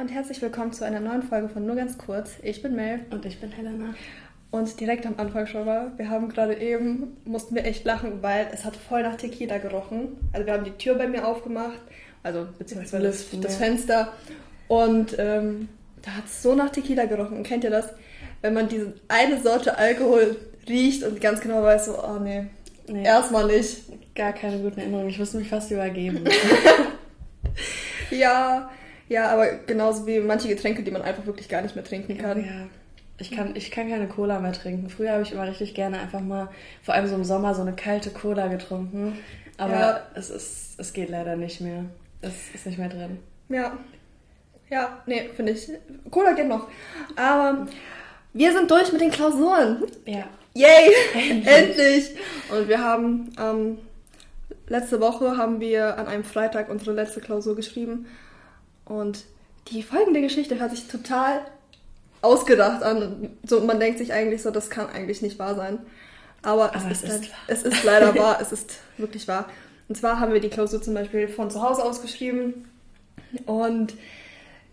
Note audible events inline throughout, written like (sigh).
und herzlich willkommen zu einer neuen Folge von Nur ganz kurz. Ich bin Mel. Und ich bin Helena. Und direkt am Anfang schon mal, wir haben gerade eben, mussten wir echt lachen, weil es hat voll nach Tequila gerochen. Also wir haben die Tür bei mir aufgemacht, also beziehungsweise das, das. Fenster. Und ähm, da hat es so nach Tequila gerochen. Und kennt ihr das? Wenn man diese eine Sorte Alkohol riecht und ganz genau weiß, so, oh nee, Nee, erstmal nicht. gar keine guten Erinnerungen. Ich musste mich fast übergeben. (laughs) Ja, ja, aber genauso wie manche Getränke, die man einfach wirklich gar nicht mehr trinken kann. ja. Ich kann, ich kann keine Cola mehr trinken. Früher habe ich immer richtig gerne einfach mal, vor allem so im Sommer, so eine kalte Cola getrunken. Aber Ja. es, ist, es geht leider nicht mehr. Es ist nicht mehr drin. Ja. Ja, nee, finde ich. Cola geht noch. Aber wir sind durch mit den Klausuren. Ja. Yay! Endlich. Endlich! Und wir haben, ähm, letzte Woche haben wir an einem Freitag unsere letzte Klausur geschrieben. Und die folgende Geschichte hört sich total ausgedacht an. So, man denkt sich eigentlich so, das kann eigentlich nicht wahr sein. Aber, Aber es, es ist, ist es ist leider wahr, es ist wirklich wahr. Und zwar haben wir die Klausur zum Beispiel von zu Hause aus geschrieben. Und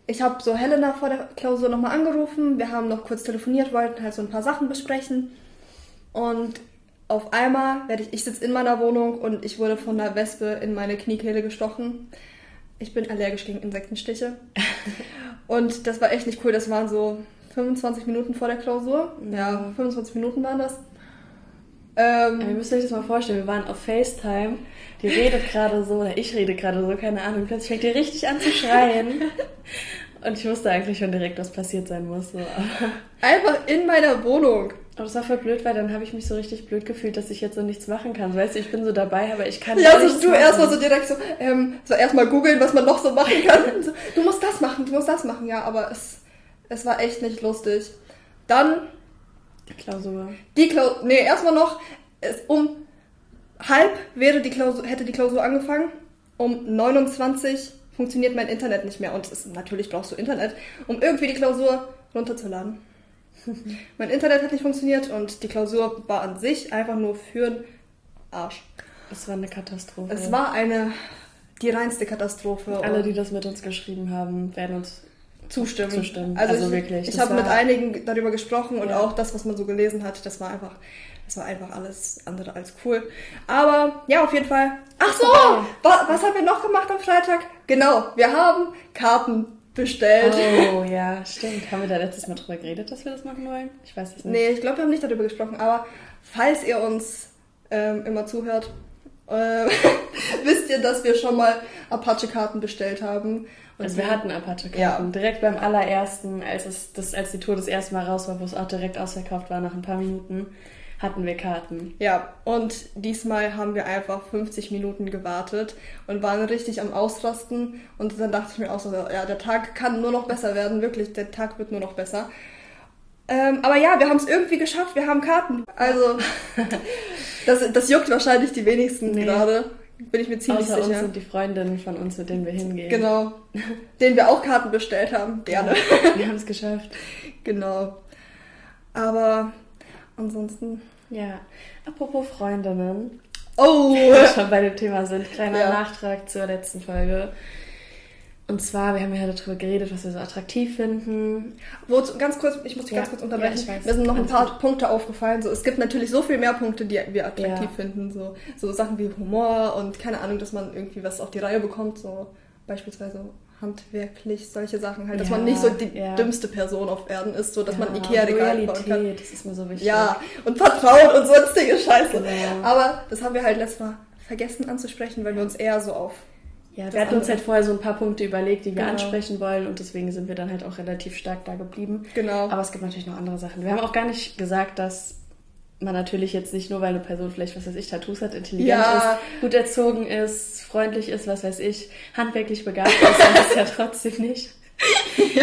ich habe so Helena vor der Klausur nochmal angerufen. Wir haben noch kurz telefoniert, wollten halt so ein paar Sachen besprechen. Und auf einmal werde ich, ich sitze in meiner Wohnung und ich wurde von einer Wespe in meine Kniekehle gestochen. Ich bin allergisch gegen Insektenstiche. und das war echt nicht cool. Das waren so 25 Minuten vor der Klausur. Ja, 25 Minuten waren das. Ähm, ihr müsst euch das mal vorstellen, wir waren auf FaceTime, die redet gerade so, oder ich rede gerade so, keine Ahnung, plötzlich fängt die richtig an zu schreien. (laughs) Und ich wusste eigentlich schon direkt, was passiert sein muss. So. Einfach in meiner Wohnung. Aber das war voll blöd, weil dann habe ich mich so richtig blöd gefühlt, dass ich jetzt so nichts machen kann. Weißt du, ich bin so dabei, aber ich kann Ja, gar so nichts du machen. erstmal so direkt so, ähm, so erstmal googeln, was man noch so machen kann. (laughs) So, du musst das machen, du musst das machen. Ja, aber es, es war echt nicht lustig. Dann Klausur. die Klausur, nee, erstmal noch, es, um halb wäre die Klausur, hätte die Klausur angefangen. Um 29 funktioniert mein Internet nicht mehr. Und es ist, natürlich brauchst du Internet, um irgendwie die Klausur runterzuladen. (laughs) mein Internet hat nicht funktioniert und die Klausur war an sich einfach nur für Arsch. Es war eine Katastrophe. Es war eine, die reinste Katastrophe. Alle, die das mit uns geschrieben haben, werden uns zustimmen. zustimmen. Also, Also ich, wirklich, Ich habe mit einigen darüber gesprochen und Ja. auch das, was man so gelesen hat, das war einfach, das war einfach alles andere als cool. Aber ja, auf jeden Fall. Ach so, wa was haben wir noch gemacht am Freitag? Genau, wir haben Karten bestellt. Oh ja, (laughs) stimmt. Haben wir da letztes Mal drüber geredet, dass wir das machen wollen? Ich weiß es nicht. Nee, ich glaube, wir haben nicht darüber gesprochen, aber falls ihr uns ähm, immer zuhört, äh, (laughs) wisst ihr, dass wir schon mal Apache-Karten bestellt haben. Und Also wir hatten Apache-Karten. Ja. Direkt beim allerersten, als, es, das, als die Tour das erste Mal raus war, wo es auch direkt ausverkauft war, nach ein paar Minuten, hatten wir Karten. Ja, und diesmal haben wir einfach 50 Minuten gewartet und waren richtig am Ausrasten. Und dann dachte ich mir auch so, ja, der Tag kann nur noch besser werden, wirklich, der Tag wird nur noch besser. Ähm, aber ja, wir haben es irgendwie geschafft, wir haben Karten. Also, (laughs) das, das juckt wahrscheinlich die wenigsten Nee. gerade, bin ich mir ziemlich Außer uns sicher. und die Freundinnen von uns, mit denen wir hingehen. Genau, denen wir auch Karten bestellt haben, gerne. Wir haben es geschafft. (laughs) genau. Aber ansonsten, Ja. Apropos Freundinnen, oh, (laughs) wir schon bei dem Thema sind, kleiner Ja. Nachtrag zur letzten Folge. Und zwar, wir haben ja darüber geredet, was wir so attraktiv finden. Wozu, ganz kurz, ich muss dich Ja, ganz kurz unterbrechen. ja. Mir sind noch ein paar Punkte aufgefallen. So, es gibt natürlich so viel mehr Punkte, die wir attraktiv Ja. finden. So, so Sachen wie Humor und keine Ahnung, dass man irgendwie was auf die Reihe bekommt. So beispielsweise handwerklich, solche Sachen halt. Dass Ja, man nicht so die ja. dümmste Person auf Erden ist, so dass man Ja, Ikea-Regal bauen kann. Das ist mir so wichtig. Ja, und Vertrauen und sonstige Scheiße. Genau. Aber das haben wir halt letztes Mal vergessen anzusprechen, weil wir uns eher so auf Ja, Das wir hatten uns halt vorher so ein paar Punkte überlegt, die wir Genau. ansprechen wollen und deswegen sind wir dann halt auch relativ stark da geblieben. genau. Aber es gibt natürlich noch andere Sachen. Wir haben auch gar nicht gesagt, dass man natürlich jetzt nicht nur, weil eine Person vielleicht, was weiß ich, Tattoos hat, intelligent Ja. ist, gut erzogen ist, freundlich ist, was weiß ich, handwerklich begabt ist, (laughs) dann ist ja trotzdem nicht,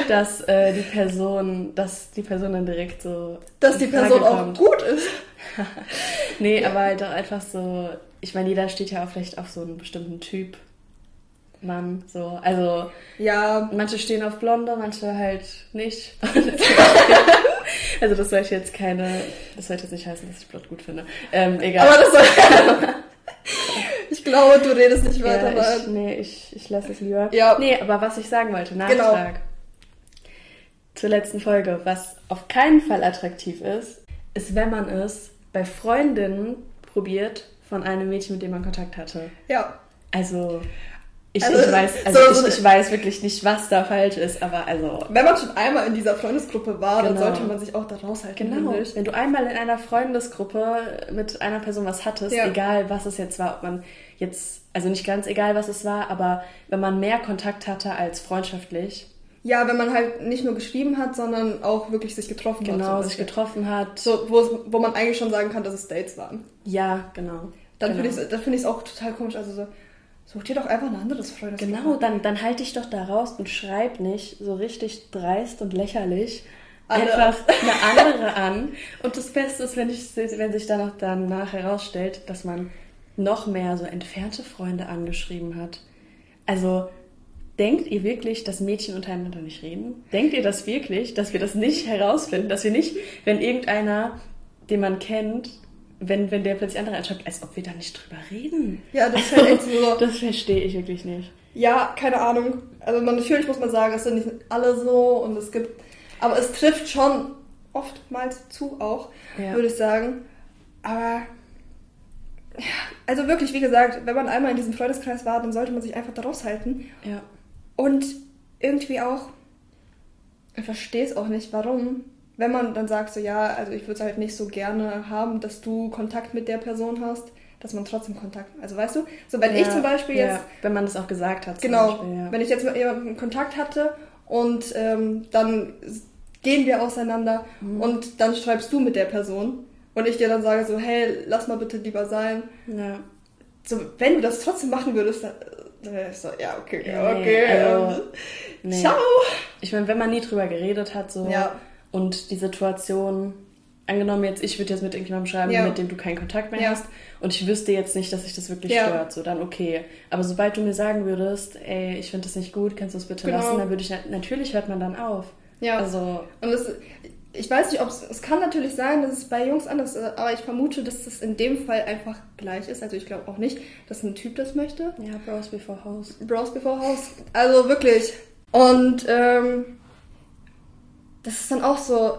dass äh, die Person, dass die Person dann direkt so dass die Person auch kommt. gut ist. (laughs) Nee, aber halt auch einfach so, ich meine, jeder steht ja auch vielleicht auf so einen bestimmten Typ Mann, so, also Ja, Manche stehen auf Blonde, manche halt nicht. (laughs) also das sollte jetzt keine, das sollte jetzt nicht heißen, dass ich Blond gut finde. Ähm, egal. aber das soll. (laughs) ich glaube, du redest nicht weiter. ja, ich, nee, ich, ich lasse es lieber. Ja. Nee, aber was ich sagen wollte, Genau. Nachtrag. zur letzten Folge. Was auf keinen Fall attraktiv ist, ist, wenn man es bei Freundinnen probiert von einem Mädchen, mit dem man Kontakt hatte. Ja. Also, ich, Also, ich, weiß, also so- ich, ich weiß wirklich nicht, was da falsch ist, aber also. Wenn man schon einmal in dieser Freundesgruppe war, dann Genau. sollte man sich auch da raushalten. Genau. finde ich. Wenn du einmal in einer Freundesgruppe mit einer Person was hattest, Ja. egal was es jetzt war, ob man jetzt, also nicht ganz egal was es war, aber wenn man mehr Kontakt hatte als freundschaftlich, Ja, wenn man halt nicht nur geschrieben hat, sondern auch wirklich sich getroffen hat. genau, sich getroffen hat, So, wo, wo man eigentlich schon sagen kann, dass es Dates waren. ja, genau. Dann genau. finde ich es find auch total komisch. Also so, such dir doch einfach ein anderes Freundesgruppe. Genau, dann, dann halte dich doch da raus und schreib nicht so richtig dreist und lächerlich Alle- einfach eine andere an. (laughs) Und das Beste ist, wenn, ich, wenn sich dann auch danach herausstellt, dass man noch mehr so entfernte Freunde angeschrieben hat. Also, denkt ihr wirklich, dass Mädchen untereinander nicht reden? Denkt ihr das wirklich, dass wir das nicht herausfinden? Dass wir nicht, wenn irgendeiner, den man kennt, wenn, wenn der plötzlich andere anschreibt, als ob wir da nicht drüber reden? Ja, das ist halt so. (laughs) Das verstehe ich wirklich nicht. Ja, keine Ahnung. Also man, natürlich muss man sagen, es sind nicht alle so und es gibt, aber es trifft schon oftmals zu auch, Ja. würde ich sagen. Aber ja, also wirklich, wie gesagt, wenn man einmal in diesem Freundeskreis war, dann sollte man sich einfach da raushalten. Ja. Und irgendwie auch, ich verstehe es auch nicht, warum, wenn man dann sagt, so ja, also ich würde es halt nicht so gerne haben, dass du Kontakt mit der Person hast, dass man trotzdem Kontakt, also weißt du, so wenn ich Ja, zum Beispiel ja, jetzt wenn man das auch gesagt hat. Genau, Beispiel, ja. wenn ich jetzt mit jemandem Kontakt hatte und ähm, dann gehen wir auseinander Mhm. und dann schreibst du mit der Person und ich dir dann sage so, hey, lass mal bitte lieber sein. ja. So, wenn du das trotzdem machen würdest, dann, ich so, ja, okay, Ja, nee, okay. also, ähm, Nee. Ciao. Ich meine, wenn man nie drüber geredet hat, so Ja. Und die Situation, angenommen jetzt, ich würde jetzt mit irgendjemandem schreiben, Ja. mit dem du keinen Kontakt mehr Ja. hast und ich wüsste jetzt nicht, dass sich das wirklich Ja. stört, so dann okay. Aber sobald du mir sagen würdest, ey, ich finde das nicht gut, kannst du es bitte Genau. lassen, dann würde ich, natürlich hört man dann auf. Ja. Also, Und es, ich weiß nicht, ob es, es kann natürlich sein, dass es bei Jungs anders ist, aber ich vermute, dass das in dem Fall einfach gleich ist. Also ich glaube auch nicht, dass ein Typ das möchte. ja, Bros before House. Bros Before House. Also wirklich. Und ähm, das ist dann auch so.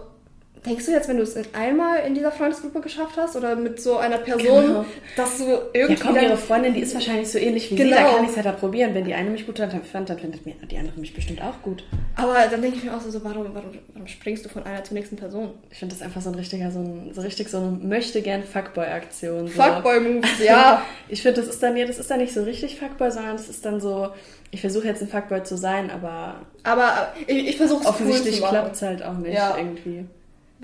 Denkst du jetzt, wenn du es in einmal in dieser Freundesgruppe geschafft hast oder mit so einer (clears throat) Person, Genau. dass du Ja, irgendwie komm, dann- ihre Freundin, die ist wahrscheinlich so ähnlich wie sie, Genau. da kann ich es ja da probieren. Wenn die eine mich gut fand, dann findet mir die andere mich bestimmt auch gut. Aber dann denke ich mir auch so, warum, warum, warum springst du von einer zur nächsten Person? Ich finde das einfach so ein richtiger, so ein, so richtig so eine möchte gern Fuckboy-Aktion. So. Fuckboy-Moves, ja. (laughs) Ich finde, das ist dann, ja, das ist dann nicht so richtig Fuckboy, sondern das ist dann so, ich versuche jetzt ein Fuckboy zu sein, aber Aber ich, ich versuche es cool offensichtlich machen. klappt es halt auch nicht Ja. irgendwie.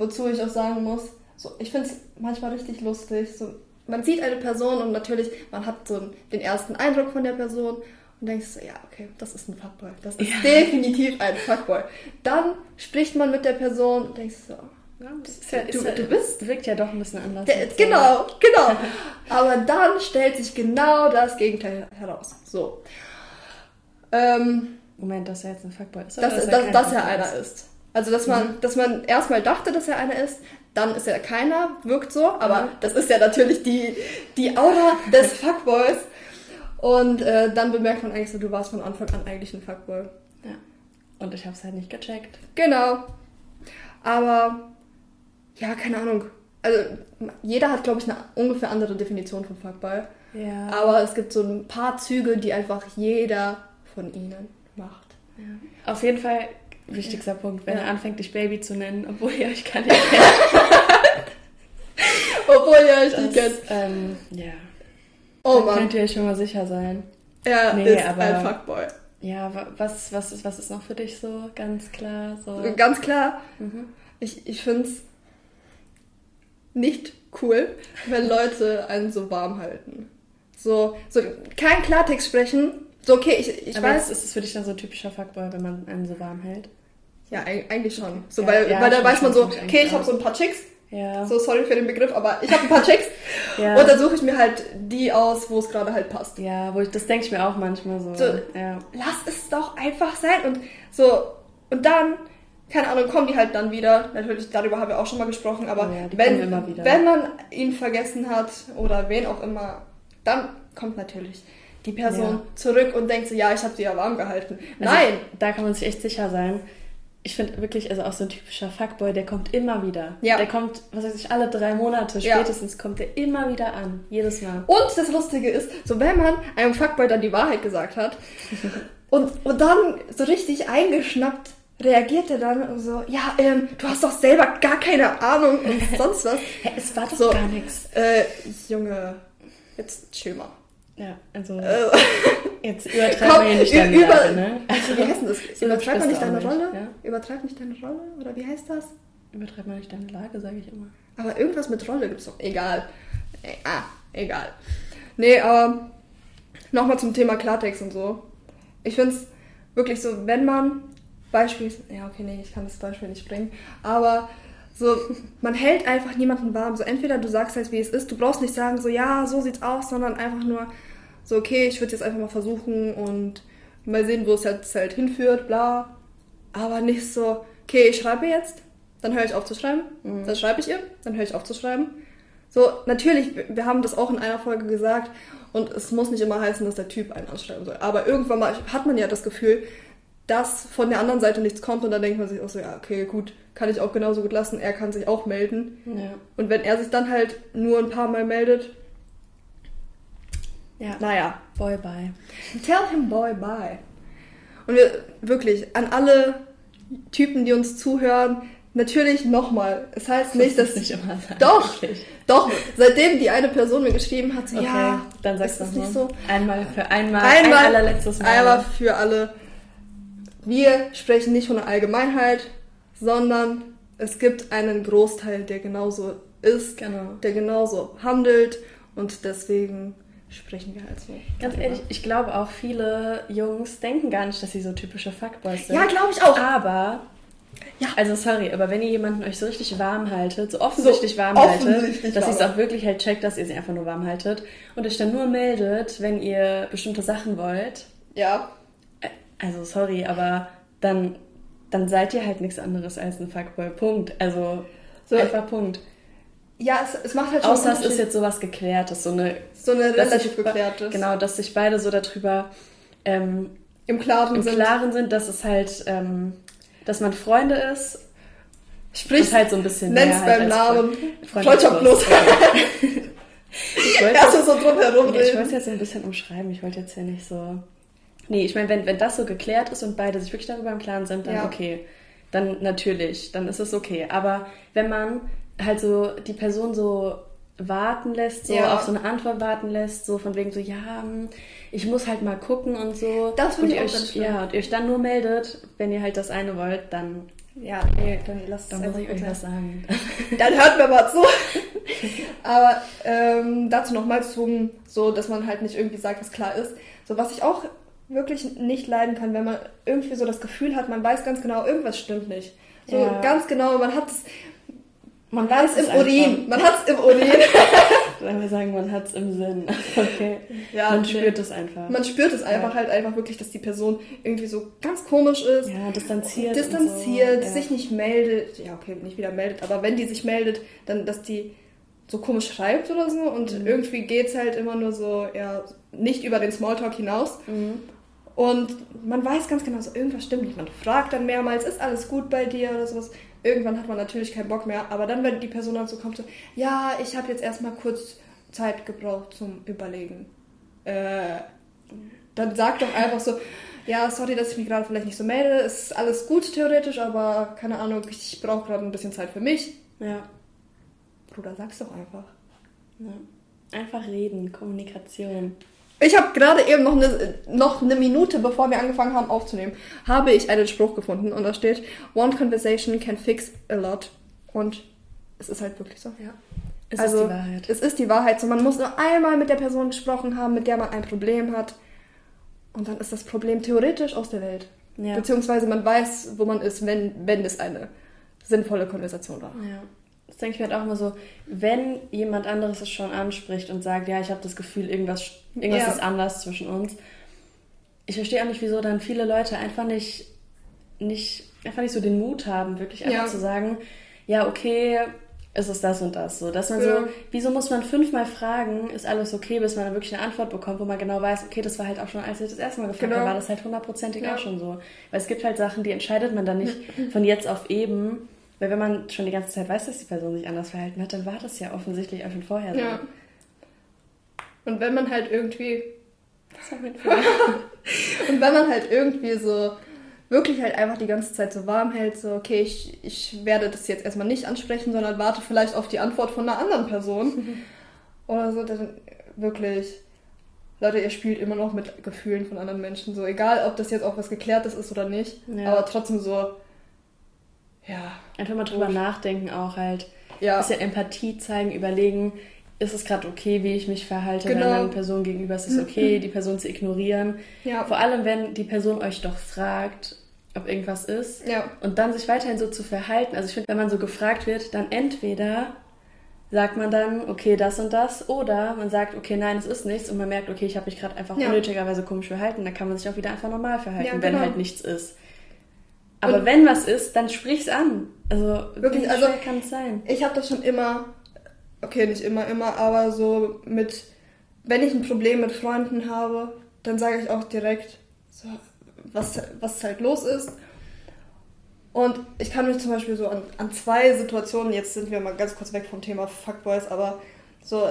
Wozu ich auch sagen muss, so, ich finde es manchmal richtig lustig. So, man sieht eine Person und natürlich, man hat so den ersten Eindruck von der Person und denkt so, ja, okay, das ist ein Fuckboy. Das ist Ja. definitiv ein Fuckboy. Dann spricht man mit der Person und denkt so, Ja, ist ja, Du- ja, du bist- wirkt ja doch ein bisschen anders. der, mit so- genau, genau. (laughs) Aber dann stellt sich genau das Gegenteil heraus. So. Ähm, Moment, dass er jetzt ein Fuckboy ist. dass, dass, kein dass er einer ist. Also, dass man, dass man erstmal dachte, dass er einer ist, dann ist er keiner, wirkt so, aber Mhm. das ist ja natürlich die, die Aura des (laughs) Fuckboys. Und äh, dann bemerkt man eigentlich so, du warst von Anfang an eigentlich ein Fuckboy. Ja. Und ich habe es halt nicht gecheckt. Genau. Aber, ja, keine Ahnung. Also, jeder hat, glaube ich, eine ungefähr andere Definition von Fuckboy. Ja. Aber es gibt so ein paar Züge, die einfach jeder von ihnen macht. ja. Auf jeden Fall wichtigster Punkt, wenn Ja. er anfängt, dich Baby zu nennen, obwohl ihr euch gar nicht kennt. (laughs) Obwohl ihr euch nicht Das, kennt. ähm, ja. Oh Mann. könnt ihr euch schon mal sicher sein. Er Nee, ist aber- ein Fuckboy. Ja, wa- was, was, ist, was ist noch für dich so ganz klar? So? Ganz klar, Mhm. ich, ich finde es nicht cool, wenn Leute einen so warm halten. So, so kein Klartext sprechen. So, okay, ich, ich Aber weiß. ist, ist es für dich dann so ein typischer Fuckboy, wenn man einen so warm hält? Ja, eig- eigentlich schon. So, Ja, weil, ja, weil da weiß man so, okay, ich habe so ein paar Chicks. Ja. So, sorry für den Begriff, aber ich habe ein paar Chicks. (laughs) ja. Und dann suche ich mir halt die aus, wo es gerade halt passt. ja, wo ich, das denke ich mir auch manchmal so. So. Ja. Lass es doch einfach sein. Und so, und dann, keine Ahnung, kommen die halt dann wieder. Natürlich, darüber haben wir auch schon mal gesprochen, aber Oh wenn, wenn man ihn vergessen hat oder wen auch immer, dann kommt natürlich die Person zurück und denkt so, ja, ich habe sie ja warm gehalten. Also, Nein! Da kann man sich echt sicher sein. Ich finde wirklich, also auch so ein typischer Fuckboy, der kommt immer wieder. Ja. Der kommt, was weiß ich, alle drei Monate Ja. spätestens kommt der immer wieder an. Jedes Mal. Und das Lustige ist, so wenn man einem Fuckboy dann die Wahrheit gesagt hat (laughs) und, und dann so richtig eingeschnappt reagiert er dann so, ja, ähm, du hast doch selber gar keine Ahnung und (laughs) sonst was. Hä, es war doch So. gar nichts. Äh, Junge, jetzt chill mal. Ja, also Äh, (laughs) jetzt übertreiben komm, nicht deine über- Lage, ne? also, wie heißt das? (laughs) Übertreib mal nicht deine nicht, Rolle? ja? Übertreib nicht deine Rolle? Oder wie heißt das? Übertreib mal nicht deine Lage, sage ich immer. Aber irgendwas mit Rolle gibt's doch. Egal. Äh, ah, egal. Nee, aber nochmal zum Thema Klartext und so. Ich finde es wirklich so, wenn man beispielsweise, ja okay, nee, ich kann das Beispiel nicht bringen, aber so, man hält einfach niemanden warm. So entweder du sagst halt, wie es ist, du brauchst nicht sagen, so ja, so sieht's aus, sondern einfach nur so, okay, ich würde jetzt einfach mal versuchen und mal sehen, wo es jetzt halt hinführt, bla. Aber nicht so, okay, ich schreibe jetzt, dann höre ich auf zu schreiben, dann schreibe ich ihr, dann höre ich auf zu schreiben. So, natürlich, wir- wir haben das auch in einer Folge gesagt und es muss nicht immer heißen, dass der Typ einen anschreiben soll. Aber irgendwann mal hat man ja das Gefühl, dass von der anderen Seite nichts kommt und dann denkt man sich auch so, ja, okay, gut, kann ich auch genauso gut lassen, er kann sich auch melden. Ja. Und wenn er sich dann halt nur ein paar Mal meldet, Ja. naja, Boy, bye. Tell him boy bye. Und wir wirklich an alle Typen, die uns zuhören, natürlich nochmal. Es heißt nicht, dass. nicht immer sagen. Doch, Wirklich. doch. Seitdem die eine Person mir geschrieben hat, so, Okay, ja, dann sagst du das nicht so. Einmal für einmal, Einmal, ein allerletztes Mal. einmal für alle. Wir sprechen nicht von der Allgemeinheit, sondern es gibt einen Großteil, der genauso ist, Genau. der genauso handelt und deswegen sprechen wir halt so. Ganz darüber. ehrlich, ich glaube auch viele Jungs denken gar nicht, dass sie so typische Fuckboys sind. Ja, glaube ich auch. Aber, Ja. also sorry, aber wenn ihr jemanden euch so richtig warm haltet, so offensichtlich So warm haltet, offensichtlich dass ihr es auch wirklich halt checkt, dass ihr sie einfach nur warm haltet und euch dann nur meldet, wenn ihr bestimmte Sachen wollt, Ja, also sorry, aber dann, dann seid ihr halt nichts anderes als ein Fuckboy. Punkt. Also So. einfach Punkt. Ja, es, es macht halt schon Außer es ist jetzt sowas Geklärtes, so eine so eine relativ geklärtes. Genau, dass sich beide so darüber ähm, Im Klaren im sind. Klaren sind, dass es halt, ähm, dass man Freunde ist. Sprich, halt so ein bisschen nenn's mehr halt beim als Namen. Freund- Freundschaft plus. (laughs) Ich wollte Erst jetzt, so drumherum ich wollte jetzt so ein bisschen umschreiben. Ich wollte jetzt ja nicht so. Nee, ich meine, wenn, wenn das so geklärt ist und beide sich wirklich darüber im Klaren sind, dann Ja. okay. Dann natürlich, dann ist es okay. Aber wenn man halt so die Person so warten lässt, so Ja. auf so eine Antwort warten lässt, so von wegen so, ja, hm, ich muss halt mal gucken und so. Das finde ich ihr auch euch, ganz schlimm. Ja, und ihr euch dann nur meldet, wenn ihr halt das eine wollt, dann, Ja, nee, dann lasst es dann muss einfach ich gut euch was sagen. (laughs) Dann hört mir mal zu. (laughs) Aber ähm, dazu nochmal zum, so, dass man halt nicht irgendwie sagt, was klar ist. So, was ich auch wirklich nicht leiden kann, wenn man irgendwie so das Gefühl hat, man weiß ganz genau, irgendwas stimmt nicht. So Ja. ganz genau, man hat es, man weiß es im Urin. Man hat es im Urin. (laughs) Wenn wir sagen, man hat es im Sinn. (laughs) Okay. Ja, man spürt es einfach. Man spürt es einfach Ja. halt einfach wirklich, dass die Person irgendwie so ganz komisch ist. ja, distanziert. distanziert, so. sich nicht meldet, ja okay, nicht wieder meldet, aber wenn die sich meldet, dann, dass die so komisch schreibt oder so und Mhm. irgendwie geht's halt immer nur so, ja, nicht über den Smalltalk hinaus Ja. Mhm. und man weiß ganz genau, so irgendwas stimmt nicht, man fragt dann mehrmals, ist alles gut bei dir oder sowas, irgendwann hat man natürlich keinen Bock mehr, aber dann, wenn die Person dann so kommt, so, ja, ich habe jetzt erstmal kurz Zeit gebraucht zum Überlegen, äh, dann sag doch einfach so, ja, sorry, dass ich mich gerade vielleicht nicht so melde. Es ist alles gut theoretisch, aber keine Ahnung, ich brauche gerade ein bisschen Zeit für mich. Ja. Bruder, sag's doch einfach. ja. Einfach reden, Kommunikation. Ich habe gerade eben noch eine, noch eine Minute, bevor wir angefangen haben aufzunehmen, habe ich einen Spruch gefunden und da steht, One conversation can fix a lot. Und es ist halt wirklich so. Ja. Es also, ist die Wahrheit. Es ist die Wahrheit. So, man muss nur einmal mit der Person gesprochen haben, mit der man ein Problem hat. Und dann ist das Problem theoretisch aus der Welt. Ja. Beziehungsweise man weiß, wo man ist, wenn, wenn es eine sinnvolle Konversation war. Ja. Denke ich mir halt auch immer so, wenn jemand anderes es schon anspricht und sagt, ja, ich habe das Gefühl, irgendwas, irgendwas Ja. ist anders zwischen uns. Ich verstehe auch nicht, wieso dann viele Leute einfach nicht, nicht, einfach nicht so den Mut haben, wirklich einfach Ja. zu sagen, ja, okay, ist es das und das. So, dass man Ja. so, wieso muss man fünfmal fragen, ist alles okay, bis man dann wirklich eine Antwort bekommt, wo man genau weiß, okay, das war halt auch schon, als ich das erste Mal gefragt Genau. habe, war das halt hundertprozentig Ja. auch schon so. Weil es gibt halt Sachen, die entscheidet man dann nicht (laughs) von jetzt auf eben. Weil wenn man schon die ganze Zeit weiß, dass die Person sich anders verhalten hat, dann war das ja offensichtlich auch schon vorher so. Ja. Und wenn man halt irgendwie war mein Fehler. (laughs) Und wenn man halt irgendwie so wirklich halt einfach die ganze Zeit so warm hält, so, okay, ich, ich werde das jetzt erstmal nicht ansprechen, sondern warte vielleicht auf die Antwort von einer anderen Person. (laughs) Oder so, dann wirklich, Leute, ihr spielt immer noch mit Gefühlen von anderen Menschen, so, egal ob das jetzt auch was Geklärtes ist oder nicht, Ja. aber trotzdem so, ja, Einfach mal drüber nachdenken auch halt. ja, bisschen Empathie zeigen, überlegen, ist es gerade okay, wie ich mich verhalte Genau. der anderen Person gegenüber? Ist es okay, die Person zu ignorieren? ja, Vor allem, wenn die Person euch doch fragt, ob irgendwas ist ja, und dann sich weiterhin so zu verhalten. Also ich finde, wenn man so gefragt wird, dann entweder sagt man dann, okay, das und das, oder man sagt, okay, nein, es ist nichts und man merkt, okay, ich habe mich gerade einfach Ja. unnötigerweise komisch verhalten, dann kann man sich auch wieder einfach normal verhalten, Ja, wenn genau. halt nichts ist. Aber Und- wenn was ist, dann sprich's an. Also Wirklich, also- schwer kann es sein? Ich habe das schon immer, okay, nicht immer, immer, aber so mit, wenn ich ein Problem mit Freunden habe, dann sage ich auch direkt, so, was, was halt los ist. Und ich kann mich zum Beispiel so an, an zwei Situationen, jetzt sind wir mal ganz kurz weg vom Thema Fuckboys, aber so,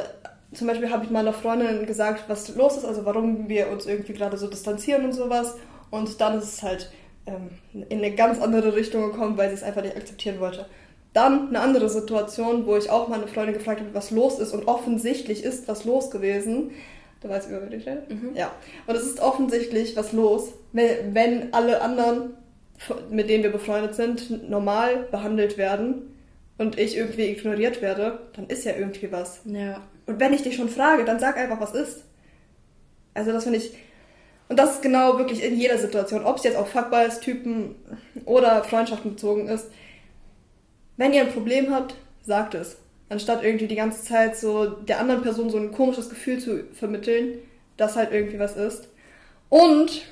zum Beispiel habe ich meiner Freundin gesagt, was los ist, also warum wir uns irgendwie gerade so distanzieren und sowas. Und dann ist es halt ähm, in eine ganz andere Richtung gekommen, weil sie es einfach nicht akzeptieren wollte. Dann eine andere Situation, wo ich auch meine Freundin gefragt habe, was los ist und offensichtlich ist was los gewesen. Du weißt, über wen ich rede? Mhm. Ja. Und es ist offensichtlich was los, wenn, wenn alle anderen, mit denen wir befreundet sind, normal behandelt werden und ich irgendwie ignoriert werde, dann ist ja irgendwie was. Ja. Und wenn ich dich schon frage, dann sag einfach, was ist. Also das finde ich... Und das ist genau wirklich in jeder Situation, ob es jetzt auf Fuckboys, Typen oder Freundschaften bezogen ist. Wenn ihr ein Problem habt, sagt es. Anstatt irgendwie die ganze Zeit so der anderen Person so ein komisches Gefühl zu vermitteln, dass halt irgendwie was ist. Und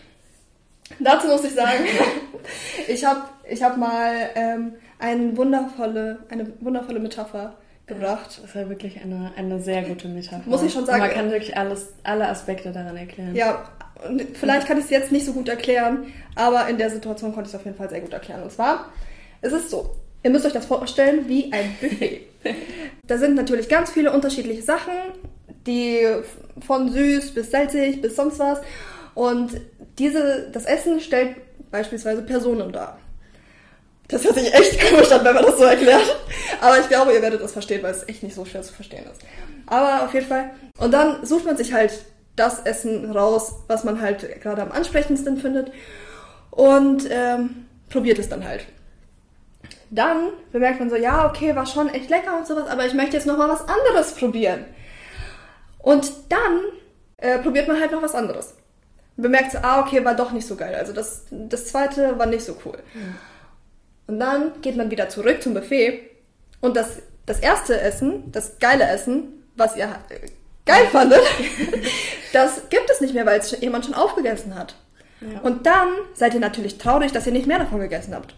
dazu muss ich sagen, (laughs) ich habe ich hab mal ähm, eine, wundervolle, eine wundervolle Metapher gebracht. Das war wirklich eine, eine sehr gute Metapher. Muss ich schon sagen. Und man kann wirklich alles, alle Aspekte daran erklären. Ja, und vielleicht kann ich es jetzt nicht so gut erklären, aber in der Situation konnte ich es auf jeden Fall sehr gut erklären. Und zwar, es ist so, ihr müsst euch das vorstellen wie ein Buffet. (laughs) da sind natürlich ganz viele unterschiedliche Sachen, die von süß bis salzig bis sonst was. Und diese, das Essen stellt beispielsweise Personen dar. Das hört sich echt komisch an, wenn man das so erklärt. Aber ich glaube, ihr werdet das verstehen, weil es echt nicht so schwer zu verstehen ist. Aber auf jeden Fall. Und dann sucht man sich halt das Essen raus, was man halt gerade am ansprechendsten findet. Und ähm, probiert es dann halt. Dann bemerkt man so, ja, okay, war schon echt lecker und sowas, aber ich möchte jetzt noch mal was anderes probieren. Und dann äh, probiert man halt noch was anderes. Bemerkt so, ah, okay, war doch nicht so geil. Also das, das zweite war nicht so cool. Und dann geht man wieder zurück zum Buffet und das, das erste Essen, das geile Essen, was ihr äh, geil fandet, (laughs) das gibt es nicht mehr, weil es jemand schon aufgegessen hat. Ja. Und dann seid ihr natürlich traurig, dass ihr nicht mehr davon gegessen habt.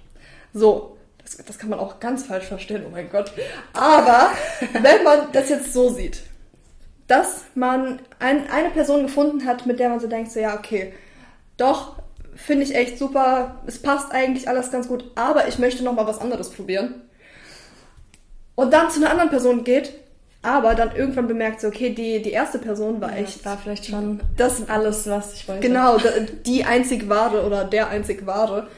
So, das, das kann man auch ganz falsch verstehen, oh mein Gott. Aber (laughs) wenn man das jetzt so sieht, dass man ein, eine Person gefunden hat, mit der man so denkt, so ja, okay, doch, finde ich echt super, es passt eigentlich alles ganz gut, aber ich möchte noch mal was anderes probieren. Und dann zu einer anderen Person geht, aber dann irgendwann bemerkt, so, okay, die, die erste Person war echt war vielleicht schon das alles, was ich wollte. Genau, die einzig wahre oder der einzig wahre.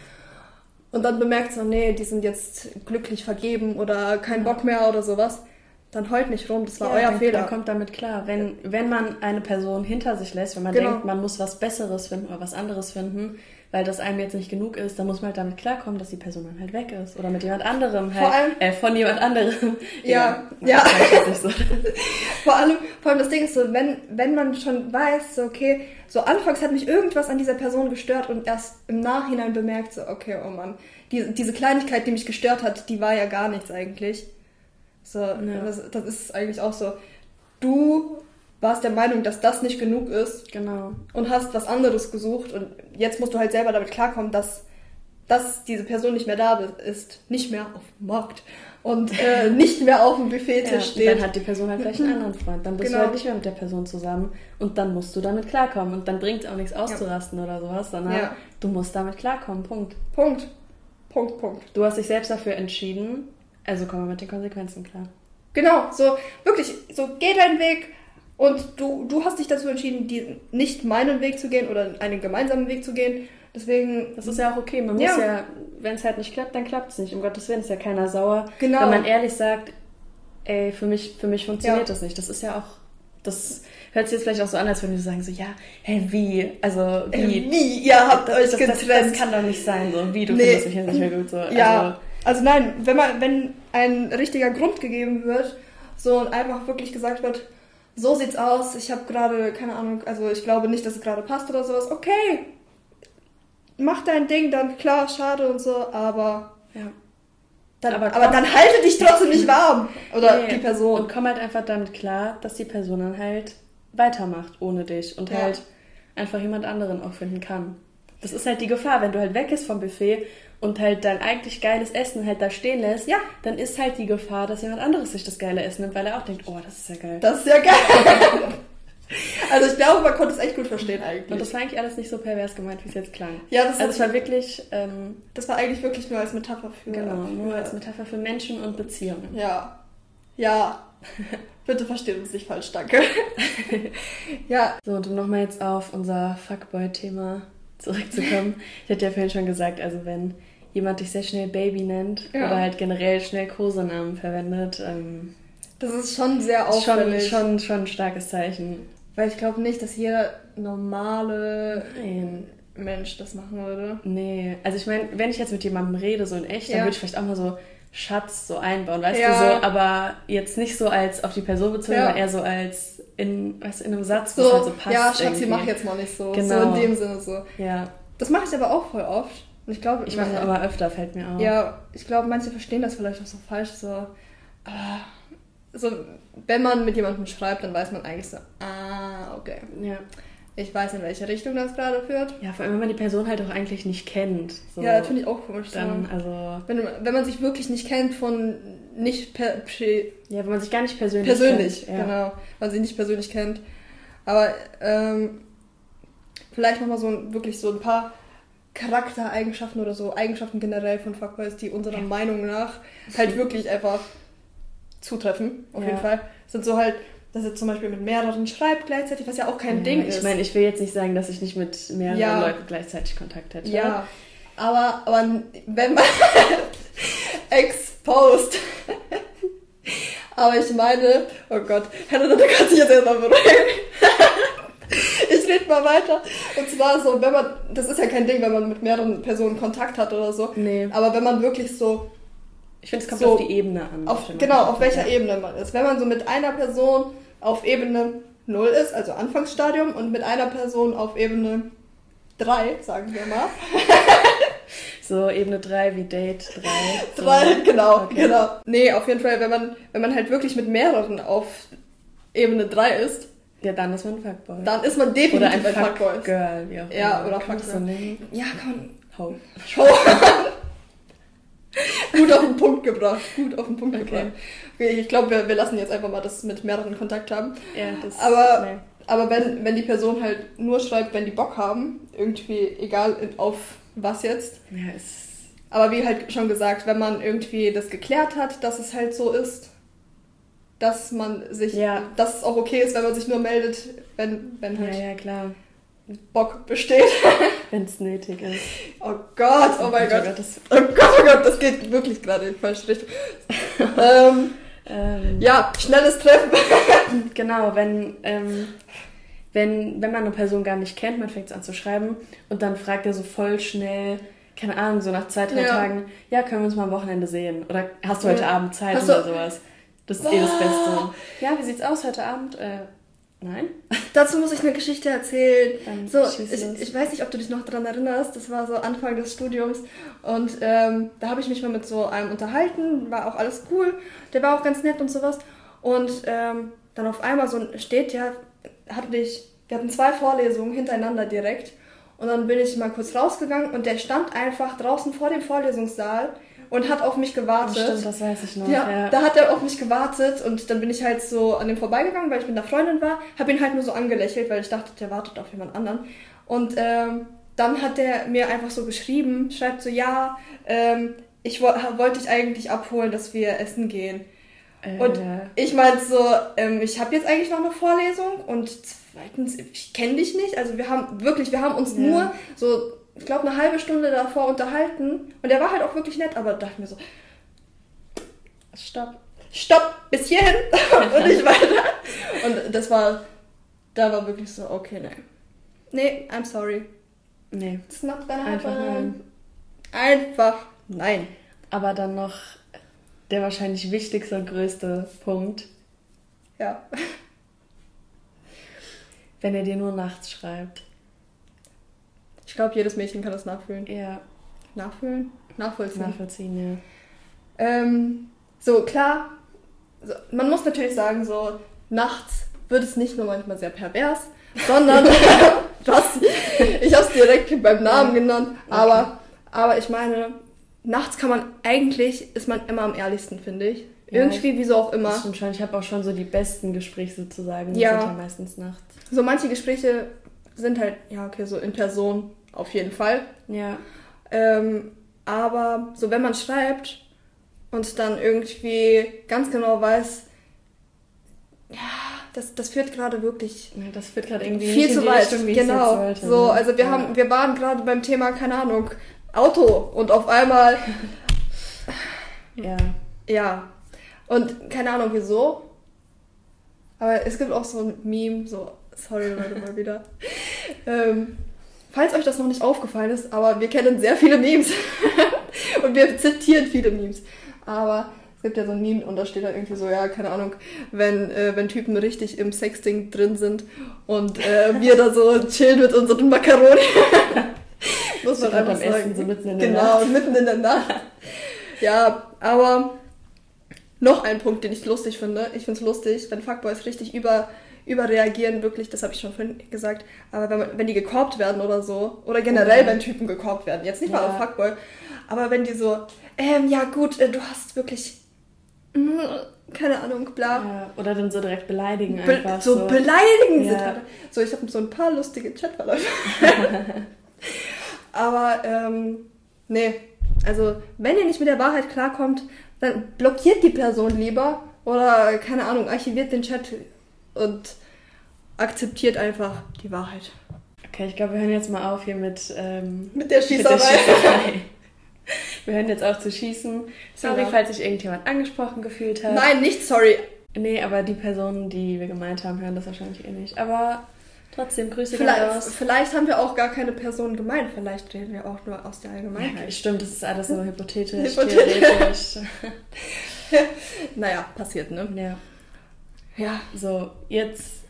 Und dann bemerkt so, nee, die sind jetzt glücklich vergeben oder kein Bock mehr oder sowas. Dann heult nicht rum, das war Ja, euer dann, Fehler. Man kommt damit klar. Wenn, wenn man eine Person hinter sich lässt, wenn man Genau. denkt, man muss was Besseres finden oder was anderes finden, weil das einem jetzt nicht genug ist, dann muss man halt damit klarkommen, dass die Person dann halt weg ist. Oder mit jemand anderem halt. Vor allem- äh, von jemand anderem. (laughs) Ja, ja. Nicht so. (laughs) Vor allem, vor allem das Ding ist so, wenn, wenn man schon weiß, so, okay, so anfangs hat mich irgendwas an dieser Person gestört und erst im Nachhinein bemerkt, so, okay, oh Mann, die, diese Kleinigkeit, die mich gestört hat, die war ja gar nichts eigentlich. So, das, das ist eigentlich auch so. Du warst der Meinung, dass das nicht genug ist Genau. und hast was anderes gesucht und jetzt musst du halt selber damit klarkommen, dass dass diese Person nicht mehr da ist, nicht mehr auf dem Markt und äh, (laughs) nicht mehr auf dem Buffettisch Ja, steht. dann hat die Person halt gleich einen (laughs) anderen Freund. Dann bist Genau. du halt nicht mehr mit der Person zusammen. Und dann musst du damit klarkommen. Und dann bringt es auch nichts auszurasten oder sowas, sondern Ja. du musst damit klarkommen. Punkt. Punkt. Punkt, Punkt. Du hast dich selbst dafür entschieden, also komm mal mit den Konsequenzen klar. Genau, so wirklich, so geh deinen Weg und du, du hast dich dazu entschieden, die, nicht meinen Weg zu gehen oder einen gemeinsamen Weg zu gehen. Deswegen, Das ist ja auch okay. Man muss Ja. ja, wenn es halt nicht klappt, dann klappt es nicht. Um Gottes Willen ist ja keiner sauer. Genau. Wenn man ehrlich sagt, ey, für mich, für mich funktioniert Ja. das nicht. Das ist ja auch, das hört sich jetzt vielleicht auch so an, als würden wir sagen so, ja, hä, wie? Also, wie? wie, ihr habt euch das, das, das getrennt. kann doch nicht sein, so, wie, du Nee. findest mich jetzt nicht mehr gut, so. ja, also nein, wenn man, wenn ein richtiger Grund gegeben wird, so und einfach wirklich gesagt wird, so sieht's aus, ich habe gerade, keine Ahnung, also ich glaube nicht, dass es gerade passt oder sowas, okay, mach dein Ding, dann klar, schade und so, aber ja. dann, Aber aber, dann halte dich trotzdem nicht warm. Oder Nee. die Person. Und komm halt einfach damit klar, dass die Person dann halt weitermacht ohne dich und Ja. halt einfach jemand anderen auch finden kann. Das ist halt die Gefahr, wenn du halt weg bist vom Buffet und halt dein eigentlich geiles Essen halt da stehen lässt, Ja. dann ist halt die Gefahr, dass jemand anderes sich das geile Essen nimmt, weil er auch denkt, oh, das ist ja geil. Das ist ja geil. (laughs) also ich glaube, man konnte es echt gut verstehen eigentlich. und das war eigentlich alles nicht so pervers gemeint, wie es jetzt klang. ja, das, Also es war wirklich, ähm, das war eigentlich wirklich nur als Metapher für. genau, nur als Metapher für Menschen und Beziehungen. Ja. Ja. (laughs) Bitte versteht uns nicht falsch, danke. (laughs) ja, So, und um nochmal jetzt auf unser Fuckboy-Thema zurückzukommen. ich hatte ja vorhin schon gesagt, also wenn jemand dich sehr schnell Baby nennt Ja. oder halt generell schnell Kosenamen verwendet, ähm, das ist schon sehr ist schon, auffällig. schon, schon ein starkes Zeichen. Weil ich glaube nicht, dass jeder normale Nein. Mensch das machen würde. Nee, also ich meine, wenn ich jetzt mit jemandem rede, so in echt, dann Ja. würde ich vielleicht auch mal so Schatz so einbauen, weißt Ja. du, so, aber jetzt nicht so als auf die Person bezogen, sondern eher so als in, weißt in einem Satz, So, halt so passt. ja, Schatzi, mach jetzt mal nicht so. Genau. So in dem Sinne so. Ja, Das mache ich aber auch voll oft. Und ich glaube, ich mache aber öfter, fällt mir auf. Ja, ich glaube, manche verstehen das vielleicht auch so falsch. So, ah, so, wenn man mit jemandem schreibt, dann weiß man eigentlich so, ah, okay. ja. Ich weiß, in welche Richtung das gerade führt. Ja, vor allem, wenn man die Person halt auch eigentlich nicht kennt. So, Ja, finde ich auch komisch. So. Dann, also, Wenn, wenn man sich wirklich nicht kennt von nicht per, per, ja, wenn man sich gar nicht persönlich persönlich, kennt. Ja. genau, man sie nicht persönlich kennt. Aber ähm, vielleicht nochmal so ein, wirklich so ein paar Charaktereigenschaften oder so Eigenschaften generell von Fuckboys, die unserer Ja. Meinung nach halt wirklich einfach zutreffen, auf Ja. jeden Fall. Sind so halt, dass er zum Beispiel mit mehreren schreibt gleichzeitig, was ja auch kein Ja, Ding ich ist. meine, ich will jetzt nicht sagen, dass ich nicht mit mehreren Ja. Leuten gleichzeitig Kontakt hätte. Ja, aber, aber wenn man (laughs) exposed. (laughs) aber ich meine, oh Gott, Helena, du kannst dich jetzt erstmal beruhigen. (laughs) ich rede mal weiter. Und zwar so, wenn man, das ist ja kein Ding, wenn man mit mehreren Personen Kontakt hat oder so. Nee. Aber wenn man wirklich so, Ich finde, es kommt So, auf die Ebene an. auf, man genau, auf welcher hat. Ebene man ist. Wenn man so mit einer Person auf Ebene 0 ist, also Anfangsstadium, und mit einer Person auf Ebene 3, sagen wir mal. (laughs) So, Ebene 3 wie Date 3. (laughs) So. Drei, genau, Okay. genau. Nee, auf jeden Fall, wenn man, wenn man halt wirklich mit mehreren auf Ebene 3 ist, Ja, dann ist man ein Fuckboy. dann ist man definitiv oder ein ein Fuckboy. Wie auch immer. Ja, oder man so Fuckgirl. Ja, kann Ho. Show. (laughs) (laughs) Gut auf den Punkt gebracht. Gut auf den Punkt Okay. gebracht. Okay, ich glaube, wir, wir lassen jetzt einfach mal das mit mehreren Kontakt haben. Ja, das Aber- nee. Aber wenn, wenn die Person halt nur schreibt, wenn die Bock haben, irgendwie, egal auf was jetzt. Ja, ist. Aber wie halt schon gesagt, wenn man irgendwie das geklärt hat, dass es halt so ist, dass man sich, Ja. dass es auch okay ist, wenn man sich nur meldet, wenn, wenn halt Ja, ja, klar. Bock besteht. (laughs) Wenn es nötig ist. Oh Gott, oh mein Gott. das, Oh Gott, oh Gott, das geht wirklich gerade in die falsche Richtung. (laughs) ähm, ähm, ja, schnelles Treffen. (laughs) Genau, wenn, ähm, wenn, wenn man eine Person gar nicht kennt, man fängt es an zu schreiben und dann fragt er so voll schnell, keine Ahnung, so nach zwei, drei Ja. Tagen, ja, können wir uns mal am Wochenende sehen? Oder hast du heute Ja. Abend Zeit Hast du- oder sowas? Das ist eh das Ah. Beste. Ja, wie sieht's aus heute Abend? Äh, nein? (laughs) Dazu muss ich eine Geschichte erzählen. Dann So, ich, ich weiß nicht, ob du dich noch daran erinnerst, das war so Anfang des Studiums. Und ähm, da habe ich mich mal mit so einem unterhalten, war auch alles cool, der war auch ganz nett und sowas. Und ähm, dann auf einmal so ein- steht ja, hatte ich, wir hatten zwei Vorlesungen hintereinander direkt. Und dann bin ich mal kurz rausgegangen und der stand einfach draußen vor dem Vorlesungssaal und hat auf mich gewartet. Stimmt, das weiß ich noch. Ja, Ja, da hat er auf mich gewartet und dann bin ich halt so an dem vorbeigegangen, weil ich mit einer Freundin war, habe ihn halt nur so angelächelt, weil ich dachte, der wartet auf jemand anderen. Und ähm, dann hat er mir einfach so geschrieben, schreibt so, ja, ähm, ich wo wollte dich eigentlich abholen, dass wir essen gehen. Und Äh, ich meinte so, ähm, ich habe jetzt eigentlich noch eine Vorlesung und zweitens, ich kenne dich nicht. Also wir haben wirklich, wir haben uns Ja. nur so, ich glaube, eine halbe Stunde davor unterhalten. Und der war halt auch wirklich nett, aber dachte mir so, stopp. stopp, bis hierhin (laughs) und nicht weiter. Und das war, da war wirklich so, okay, nee. Nee, I'm sorry. Nee. Das macht deine Einfach nein. Einfach nein. Aber dann noch der wahrscheinlich wichtigste und größte Punkt, Ja. wenn er dir nur nachts schreibt. Ich glaube, jedes Mädchen kann das nachfühlen. Ja, Nachfühlen? Nachvollziehen. nachvollziehen, ja. Ähm, so, klar, so, man muss natürlich sagen, so, nachts wird es nicht nur manchmal sehr pervers, sondern, (laughs) (laughs) was, ich habe es direkt beim Namen genannt, aber, aber ich meine, nachts kann man, eigentlich ist man immer am ehrlichsten, finde ich. Ja, Irgendwie, wieso auch immer. Das schon. Ich habe auch schon so die besten Gespräche sozusagen. Ja. sind ja meistens nachts. So manche Gespräche sind halt, ja, okay, so in Person auf jeden Fall. Ja. Ähm, aber so wenn man schreibt und dann irgendwie ganz genau weiß, ja, das, das führt gerade wirklich ja das wird gerade irgendwie viel zu weit. Richtung, genau. so, ne? also wir ja. haben, wir waren gerade beim Thema, keine Ahnung, Auto und auf einmal, (laughs) Ja. ja. Und keine Ahnung wieso. Aber es gibt auch so ein Meme, so, sorry Leute mal (laughs) wieder. ähm, falls euch das noch nicht aufgefallen ist, aber wir kennen sehr viele Memes. (laughs) und wir zitieren viele Memes. Aber es gibt ja so ein Meme und da steht da irgendwie so, ja, keine Ahnung, wenn, äh, wenn Typen richtig im Sexting drin sind und äh, wir da so chillen mit unseren Macaroni. (laughs) Muss man einfach sagen. Essen so mitten in der genau, mitten in der Nacht. Ja, aber noch ein Punkt, den ich lustig finde. Ich finde es lustig, wenn Fuckboys richtig über, überreagieren, wirklich, das habe ich schon vorhin gesagt, aber wenn, man, wenn die gekorbt werden oder so, oder generell, Ja. wenn Typen gekorbt werden, jetzt nicht mal Ja. auf Fuckboy, aber wenn die so, ähm, ja gut, äh, du hast wirklich, mm, keine Ahnung, bla. Ja, oder dann so direkt beleidigen Be einfach. so, so. beleidigen Ja. sind gerade. So, ich habe so ein paar lustige Chatverläufe. (laughs) Aber, ähm, nee. Also, wenn ihr nicht mit der Wahrheit klarkommt, dann blockiert die Person lieber oder, keine Ahnung, archiviert den Chat und akzeptiert einfach die Wahrheit. Okay, ich glaube, wir hören jetzt mal auf hier mit, ähm, Mit der mit der Schießerei. Schießerei. Wir hören jetzt auf zu schießen. Sorry, Genau. falls sich irgendjemand angesprochen gefühlt hat. Nein, nicht sorry. Nee, aber die Personen, die wir gemeint haben, hören das wahrscheinlich eh nicht. Aber trotzdem, Grüße gehen Vielleicht, raus. vielleicht haben wir auch gar keine Person gemeint. Vielleicht reden wir auch nur aus der Ja, Allgemeinheit. stimmt, das ist alles so hypothetisch, Hypothetisch. theoretisch. (laughs) Naja, passiert, ne? Ja. Ja. So, jetzt,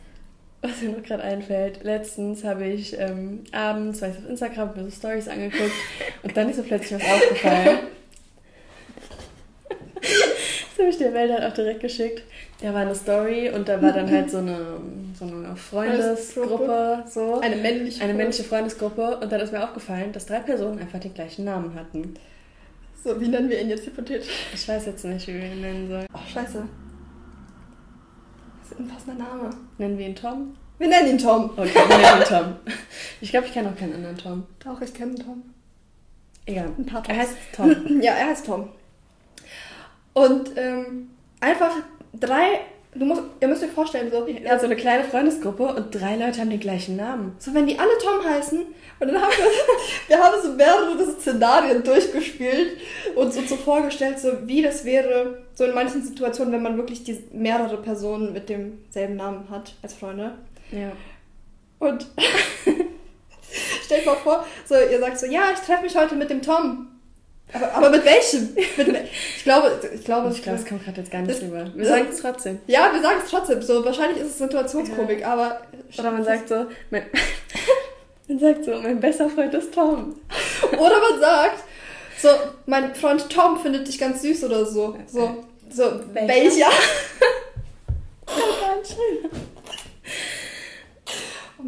was mir noch gerade einfällt, letztens habe ich ähm, abends, weiß ich, auf Instagram mir so Stories angeguckt und dann ist mir plötzlich was aufgefallen. Das habe ich der Welt halt auch direkt geschickt. Da war eine Story und da war dann halt so eine, so eine Freundesgruppe, so. Eine männliche. Eine männliche Freundesgruppe und dann ist mir aufgefallen, dass drei Personen einfach den gleichen Namen hatten. So, wie nennen wir ihn jetzt hypothetisch? Ich weiß jetzt nicht, wie wir ihn nennen sollen. Oh, scheiße. Das ist ein passender Name. Nennen wir ihn Tom? Wir nennen ihn Tom. Okay, wir nennen ihn Tom. (laughs) Ich glaube, ich kenne auch keinen anderen Tom. Doch, ich kenne Tom. Egal. Ein paar Er Toms. heißt Tom. (laughs) Ja, er heißt Tom. Und ähm, einfach drei, du musst, ihr müsst euch vorstellen, so, Er hat so eine kleine Freundesgruppe und drei Leute haben den gleichen Namen. so wenn die alle Tom heißen und dann haben wir, (laughs) wir haben so mehrere Szenarien durchgespielt und uns so vorgestellt, so wie das wäre, so in manchen Situationen, wenn man wirklich die mehrere Personen mit demselben Namen hat als Freunde. Ja. Und (laughs) stellt mal vor, so ihr sagt so, ja, ich treffe mich heute mit dem Tom. Aber, aber mit welchem? Mit, ich glaube, ich glaube, Ich glaube, es kommt gerade jetzt gar nicht Das- rüber. Wir das- sagen es trotzdem. ja, wir sagen es trotzdem. So wahrscheinlich ist es Situationskomik, aber Oder man sagt so, mein, (laughs) man sagt so, mein bester Freund ist Tom. oder man sagt so, mein Freund Tom findet dich ganz süß oder so. So, so Welcher? welcher? (laughs) Oh, ganz schön.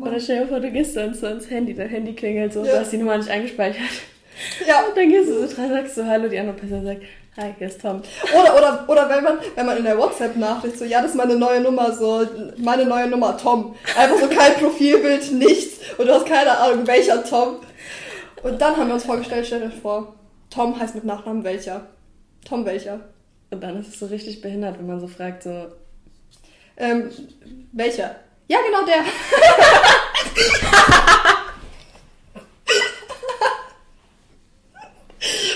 Oder stell dir vor, du gehst dann so ans Handy, dein Handy klingelt so, Ja. du hast die Nummer nicht eingespeichert. Ja, Und dann gehst du so dran, sagst so Hallo, die andere Person sagt, Hi, hier ist Tom. Oder, oder, oder wenn man, wenn man in der WhatsApp-Nachricht so, ja, das ist meine neue Nummer, so, meine neue Nummer, Tom. Einfach so kein Profilbild, nichts. Und du hast keine Ahnung, welcher Tom. Und dann haben wir uns vorgestellt, stell dir vor, Tom heißt mit Nachnamen welcher. Tom welcher. Und dann ist es so richtig behindert, wenn man so fragt, so, Ähm, welcher? Ja, genau der. (laughs)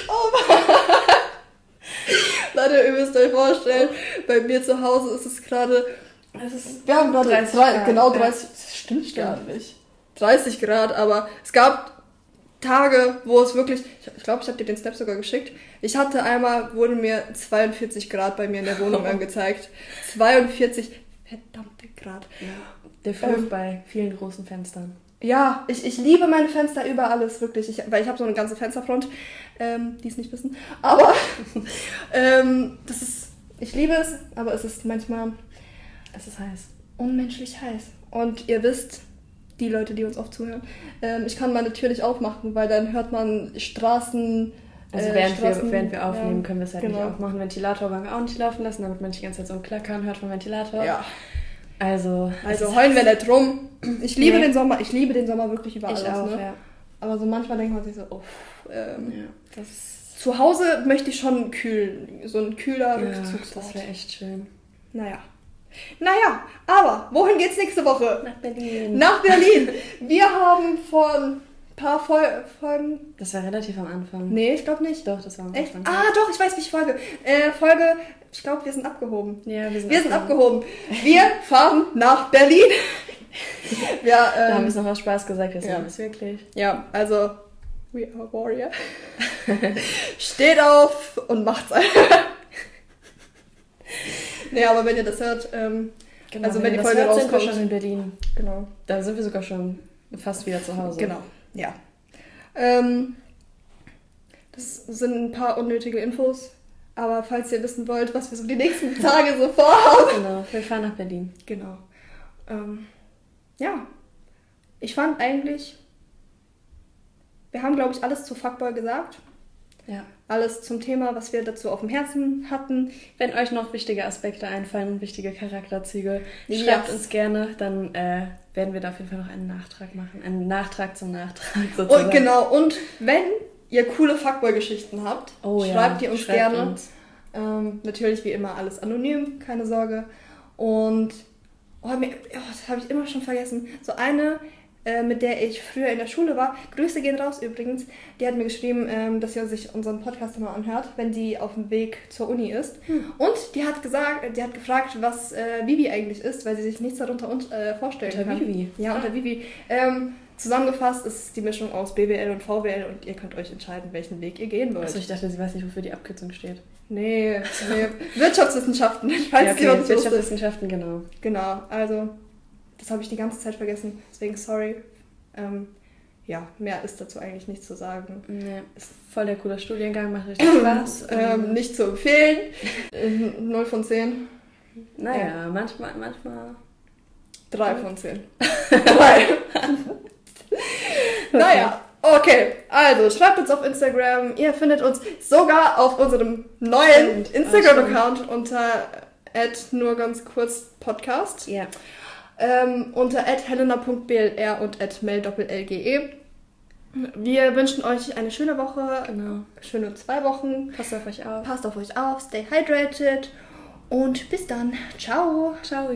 oh Mann. Leute, ihr müsst euch vorstellen, bei mir zu Hause ist es gerade. Wir haben gerade 30 drei- Grad, genau ja. 30. Das stimmt gar nicht. 30 Grad, aber es gab Tage, wo es wirklich. Ich, glaube, ich habe dir den Snap sogar geschickt. Ich hatte einmal, wurde mir 42 Grad bei mir in der Wohnung (laughs) angezeigt. 42 verdammte Grad. der Fluch Ähm. bei vielen großen Fenstern. Ja, ich, ich liebe meine Fenster über alles, wirklich. Ich, weil ich habe so eine ganze Fensterfront, ähm, die es nicht wissen. Aber (laughs) ähm, das ist, ich liebe es, aber es ist manchmal Es ist heiß. unmenschlich heiß. Und ihr wisst, die Leute, die uns oft zuhören, ähm, ich kann meine Tür nicht aufmachen, weil dann hört man Straßen. Also äh, während, Straßen, wir, während wir aufnehmen, ja, können wir es halt genau. nicht aufmachen. Ventilator wollen wir auch nicht laufen lassen, damit man nicht die ganze Zeit so ein Klackern hört vom Ventilator. Ja, Also, also heulen wir nicht rum. Ich liebe Nee. den Sommer, ich liebe den Sommer wirklich über alles. auch, ne? ja. Aber so manchmal denkt man sich so, uff, ähm, ja. Das, Zu Hause möchte ich schon kühl, so ein kühler ja, Rückzugsort. das wäre echt schön. Naja. Naja, aber wohin geht's nächste Woche? Nach Berlin. Nach Berlin. Wir haben vor ein paar Fol Folgen. Das war relativ am Anfang. Nee, ich glaube nicht. Doch, das war am Echt? Anfang. Ah, doch, ich weiß, welche Folge. Äh, Folge, ich glaube, wir sind abgehoben. Ja, wir sind, Wir sind abgehoben. abgehoben. Wir fahren nach Berlin. (laughs) Wir, Da haben ähm, wir es noch aus Spaß gesagt, wir ja. sind es wirklich. ja, also, we are warrior. (laughs) Steht auf und macht's einfach. (laughs) nee, aber wenn ihr das hört, ähm, Genau, Also, wenn wenn ihr die Folge hört, sind wir rauskommt. schon in Berlin. genau. Da sind wir sogar schon fast wieder zu Hause. Genau, ja. Ähm, das sind ein paar unnötige Infos, aber falls ihr wissen wollt, was wir so die nächsten (laughs) Tage so vorhaben. Genau, wir fahren nach Berlin. Genau. Ähm, ja. Ich fand eigentlich, wir haben, glaube ich, alles zu Fuckboy gesagt. Ja. Alles zum Thema, was wir dazu auf dem Herzen hatten. Wenn euch noch wichtige Aspekte einfallen, wichtige Charakterzüge, Ja. schreibt uns gerne, dann äh, werden wir da auf jeden Fall noch einen Nachtrag machen. Einen Nachtrag zum Nachtrag (laughs) Und sozusagen. genau, und wenn ihr coole Fuckboy-Geschichten habt, Oh ja, schreibt die uns schreibt gerne. uns. Ähm, natürlich wie immer alles anonym, keine Sorge. Und oh, mir, oh, das habe ich immer schon vergessen. So eine, äh, mit der ich früher in der Schule war, Grüße gehen raus übrigens, die hat mir geschrieben, ähm, dass sie sich unseren Podcast immer anhört, wenn die auf dem Weg zur Uni ist. Hm. Und die hat gesagt, die hat gefragt, was äh, Vivi eigentlich ist, weil sie sich nichts darunter un äh, vorstellen Unter kann. Vivi? Ja, unter Vivi. Ähm, zusammengefasst ist es die Mischung aus BWL und VWL und ihr könnt euch entscheiden, welchen Weg ihr gehen wollt. Achso, ich dachte, sie weiß nicht, wofür die Abkürzung steht. Nee, nee. Wirtschaftswissenschaften, falls ja, wusste. Wirtschaftswissenschaften, genau. Genau, also das habe ich die ganze Zeit vergessen, deswegen sorry. Ähm, ja, mehr ist dazu eigentlich nicht zu sagen. Nee, ist voll der coole Studiengang, macht richtig (clears throat) Spaß. Ähm, nicht zu empfehlen. Ähm, 0 von 10. naja, manchmal, manchmal. 3 von 10. 3. (laughs) (laughs) Naja, okay. Also schreibt uns auf Instagram. Ihr findet uns sogar auf unserem neuen Stimmt. Instagram-Account unter nur ganz kurz Podcast. Ja. Ähm, unter helena.blr und mel-lge. Wir wünschen euch eine schöne Woche, Genau. schöne zwei Wochen. Passt auf euch auf. Passt auf euch auf, stay hydrated und bis dann. Ciao. Ciao.